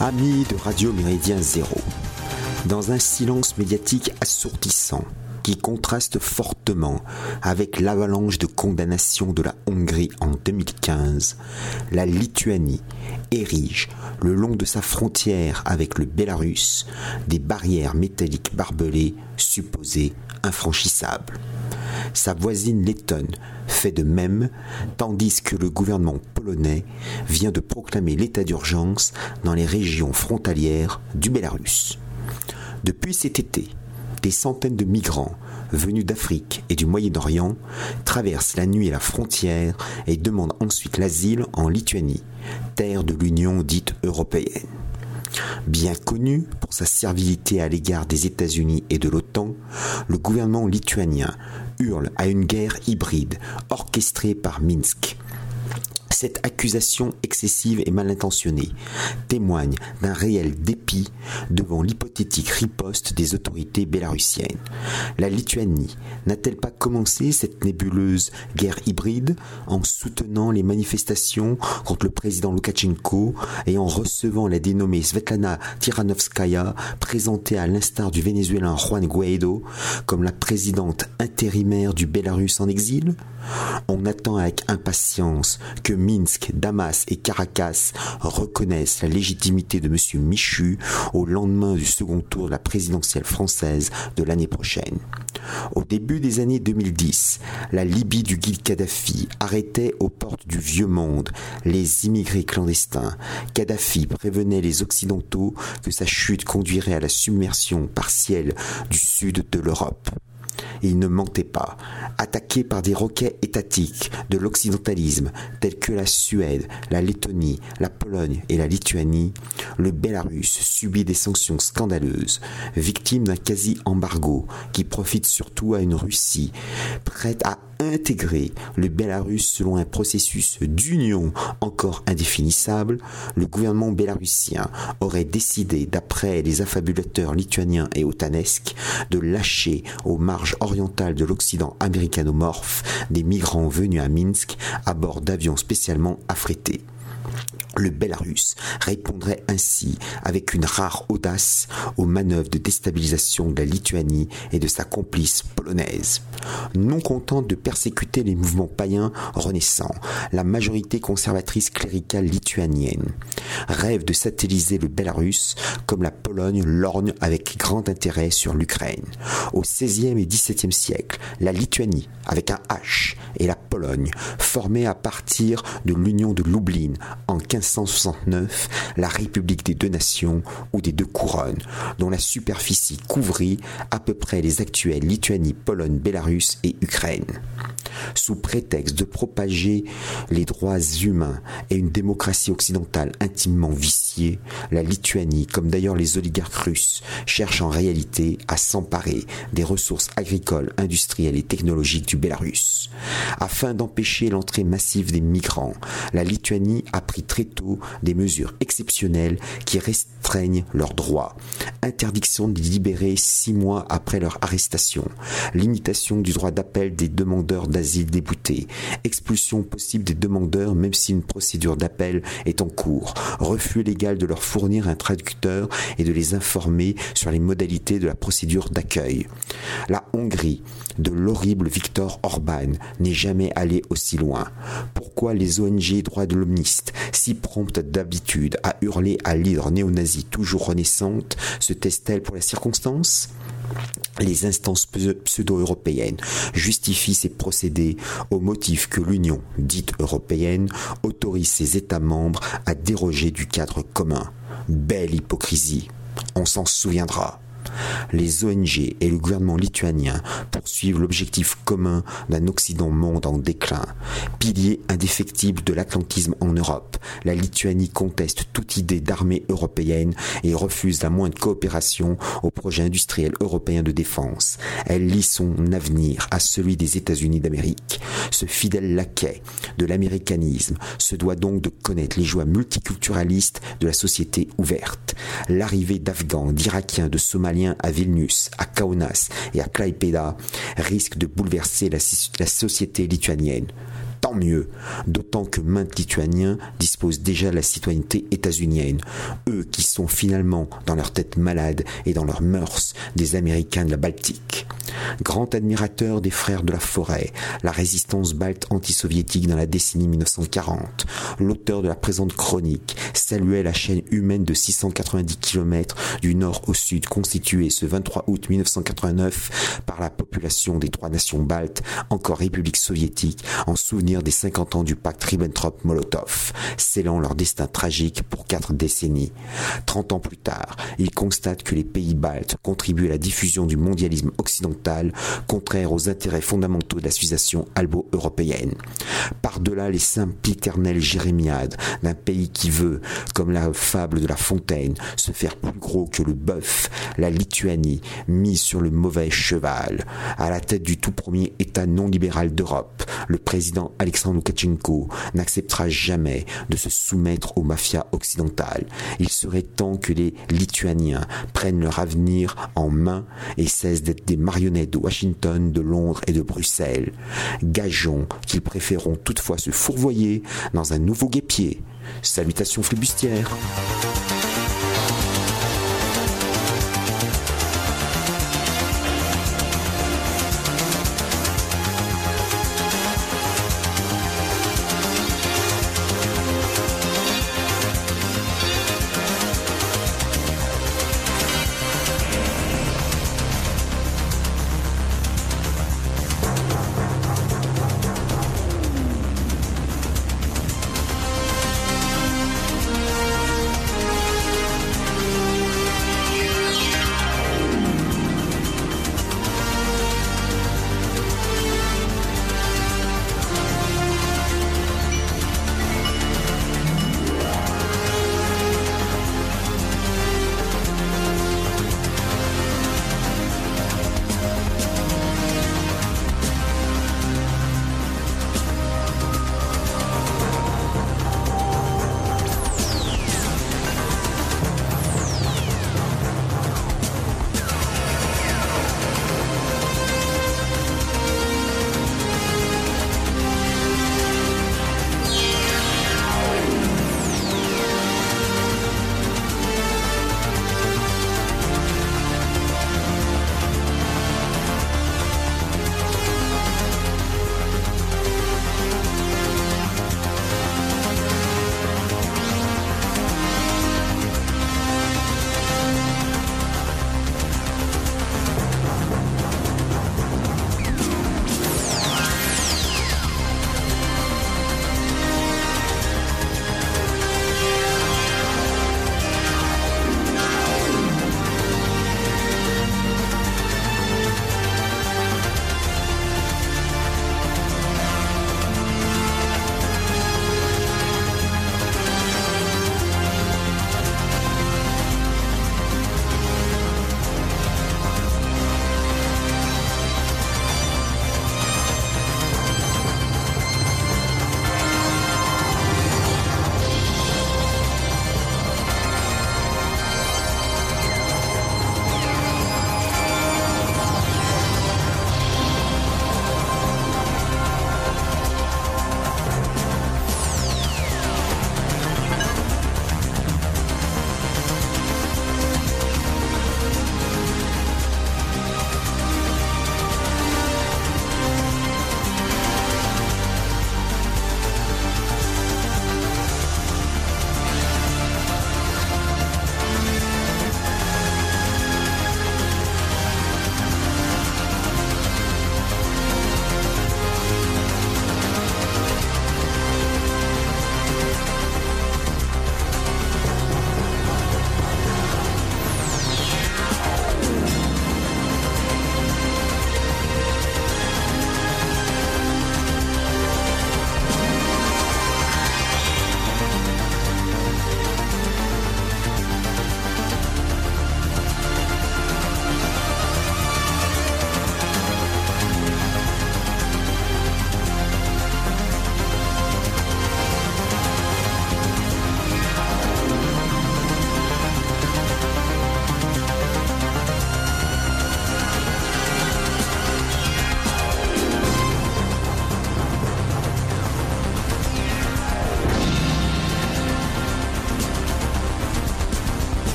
Amis de Radio Méridien Zéro, dans un silence médiatique assourdissant qui contraste fortement avec l'avalanche de condamnation de la Hongrie en 2015, la Lituanie érige le long de sa frontière avec le Bélarus des barrières métalliques barbelées supposées infranchissables. Sa voisine lettonne fait de même, tandis que le gouvernement polonais vient de proclamer l'état d'urgence dans les régions frontalières du Bélarus. Depuis cet été, des centaines de migrants venus d'Afrique et du Moyen-Orient traversent la nuit la frontière et demandent ensuite l'asile en Lituanie, terre de l'Union dite européenne. Bien connu pour sa servilité à l'égard des États-Unis et de l'OTAN, le gouvernement lituanien hurle à une guerre hybride orchestrée par Minsk. Cette accusation excessive et mal intentionnée témoigne d'un réel dépit devant l'hypothétique riposte des autorités bélarusiennes. La Lituanie n'a-t-elle pas commencé cette nébuleuse guerre hybride en soutenant les manifestations contre le président Loukachenko et en recevant la dénommée Svetlana Tiranovskaya, présentée à l'instar du Vénézuélien Juan Guaido comme la présidente intérimaire du Bélarus en exil? On attend avec impatience que Minsk, Damas et Caracas reconnaissent la légitimité de M. Michu au lendemain du second tour de la présidentielle française de l'année prochaine. Au début des années 2010, la Libye du guide Kadhafi arrêtait aux portes du vieux monde les immigrés clandestins. Kadhafi prévenait les Occidentaux que sa chute conduirait à la submersion partielle du sud de l'Europe il ne mentait pas. Attaqué par des roquets étatiques de l'occidentalisme tels que la Suède, la Lettonie, la Pologne et la Lituanie, le Bélarus subit des sanctions scandaleuses, victime d'un quasi-embargo qui profite surtout à une Russie prête à intégrer le Bélarus selon un processus d'union encore indéfinissable, le gouvernement bélarusien aurait décidé, d'après les affabulateurs lituaniens et otanesques, de lâcher aux marges orientales de l'Occident américanomorphe des migrants venus à Minsk à bord d'avions spécialement affrétés. Le Bélarus répondrait ainsi avec une rare audace aux manœuvres de déstabilisation de la Lituanie et de sa complice polonaise. Non contente de persécuter les mouvements païens renaissants, la majorité conservatrice cléricale lituanienne rêve de satelliser le Bélarus comme la Pologne lorgne avec grand intérêt sur l'Ukraine. Au XVIe et XVIIe siècle, la Lituanie, avec un H, et la Pologne formaient à partir de l'union de Lublin en 1569 la République des deux nations ou des deux couronnes, dont la superficie couvrit à peu près les actuelles Lituanie, Pologne, Bélarus et Ukraine. Sous prétexte de propager les droits humains et une démocratie occidentale intimement viciée, la Lituanie, comme d'ailleurs les oligarques russes, cherche en réalité à s'emparer des ressources agricoles, industrielles et technologiques du Bélarus. Afin d'empêcher l'entrée massive des migrants, la Lituanie a pris très tôt des mesures exceptionnelles qui restreignent leurs droits. Interdiction de libérer six mois après leur arrestation, limitation du droit d'appel des demandeurs d'asile déboutés, expulsion possible des demandeurs même si une procédure d'appel est en cours, refus légal de leur fournir un traducteur et de les informer sur les modalités de la procédure d'accueil. La Hongrie de l'horrible Viktor Orban n'est jamais allée aussi loin. Pourquoi les ONG droits de l'homiste, si promptes d'habitude à hurler à l'hydre néo-nazie toujours renaissante, se taisent-elles pour la circonstance? Les instances pseudo-européennes justifient ces procédés au motif que l'Union, dite européenne, autorise ses États membres à déroger du cadre commun. Belle hypocrisie. On s'en souviendra. Les ONG et le gouvernement lituanien poursuivent l'objectif commun d'un Occident monde en déclin. Pilier indéfectible de l'atlantisme en Europe, la Lituanie conteste toute idée d'armée européenne et refuse la moindre coopération au projet industriel européen de défense. Elle lie son avenir à celui des États-Unis d'Amérique. Ce fidèle laquais de l'américanisme se doit donc de connaître les joies multiculturalistes de la société ouverte. L'arrivée d'Afghans, d'Irakiens, de Somaliens à Vilnius, à Kaunas et à Klaipeda risque de bouleverser la, la société lituanienne. tant mieux, d'autant que maintes Lituaniens disposent déjà de la citoyenneté états-unienne, eux qui sont finalement, dans leur tête malade et dans leurs mœurs, des Américains de la Baltique. Grand admirateur des frères de la forêt, la résistance balte anti-soviétique dans la décennie 1940, l'auteur de la présente chronique saluait la chaîne humaine de 690 km du nord au sud constituée ce 23 août 1989 par la population des trois nations baltes, encore République soviétique, en souvenir des 50 ans du pacte Ribbentrop-Molotov, scellant leur destin tragique pour quatre décennies. Trente ans plus tard, il constate que les pays baltes contribuent à la diffusion du mondialisme occidental, contraire aux intérêts fondamentaux de la civilisation albo-européenne. Par-delà les sempiternelles jérémiades d'un pays qui veut, comme la fable de La Fontaine, se faire plus gros que le bœuf, la Lituanie, mise sur le mauvais cheval, à la tête du tout premier État non libéral d'Europe, le président Alexandre Loukachenko n'acceptera jamais de se soumettre aux mafias occidentales. Il serait temps que les Lituaniens prennent leur avenir en main et cessent d'être des marionnettes de Washington, de Londres et de Bruxelles. Gageons qu'ils préféreront toutefois se fourvoyer dans un nouveau guépier. Salutations flibustières.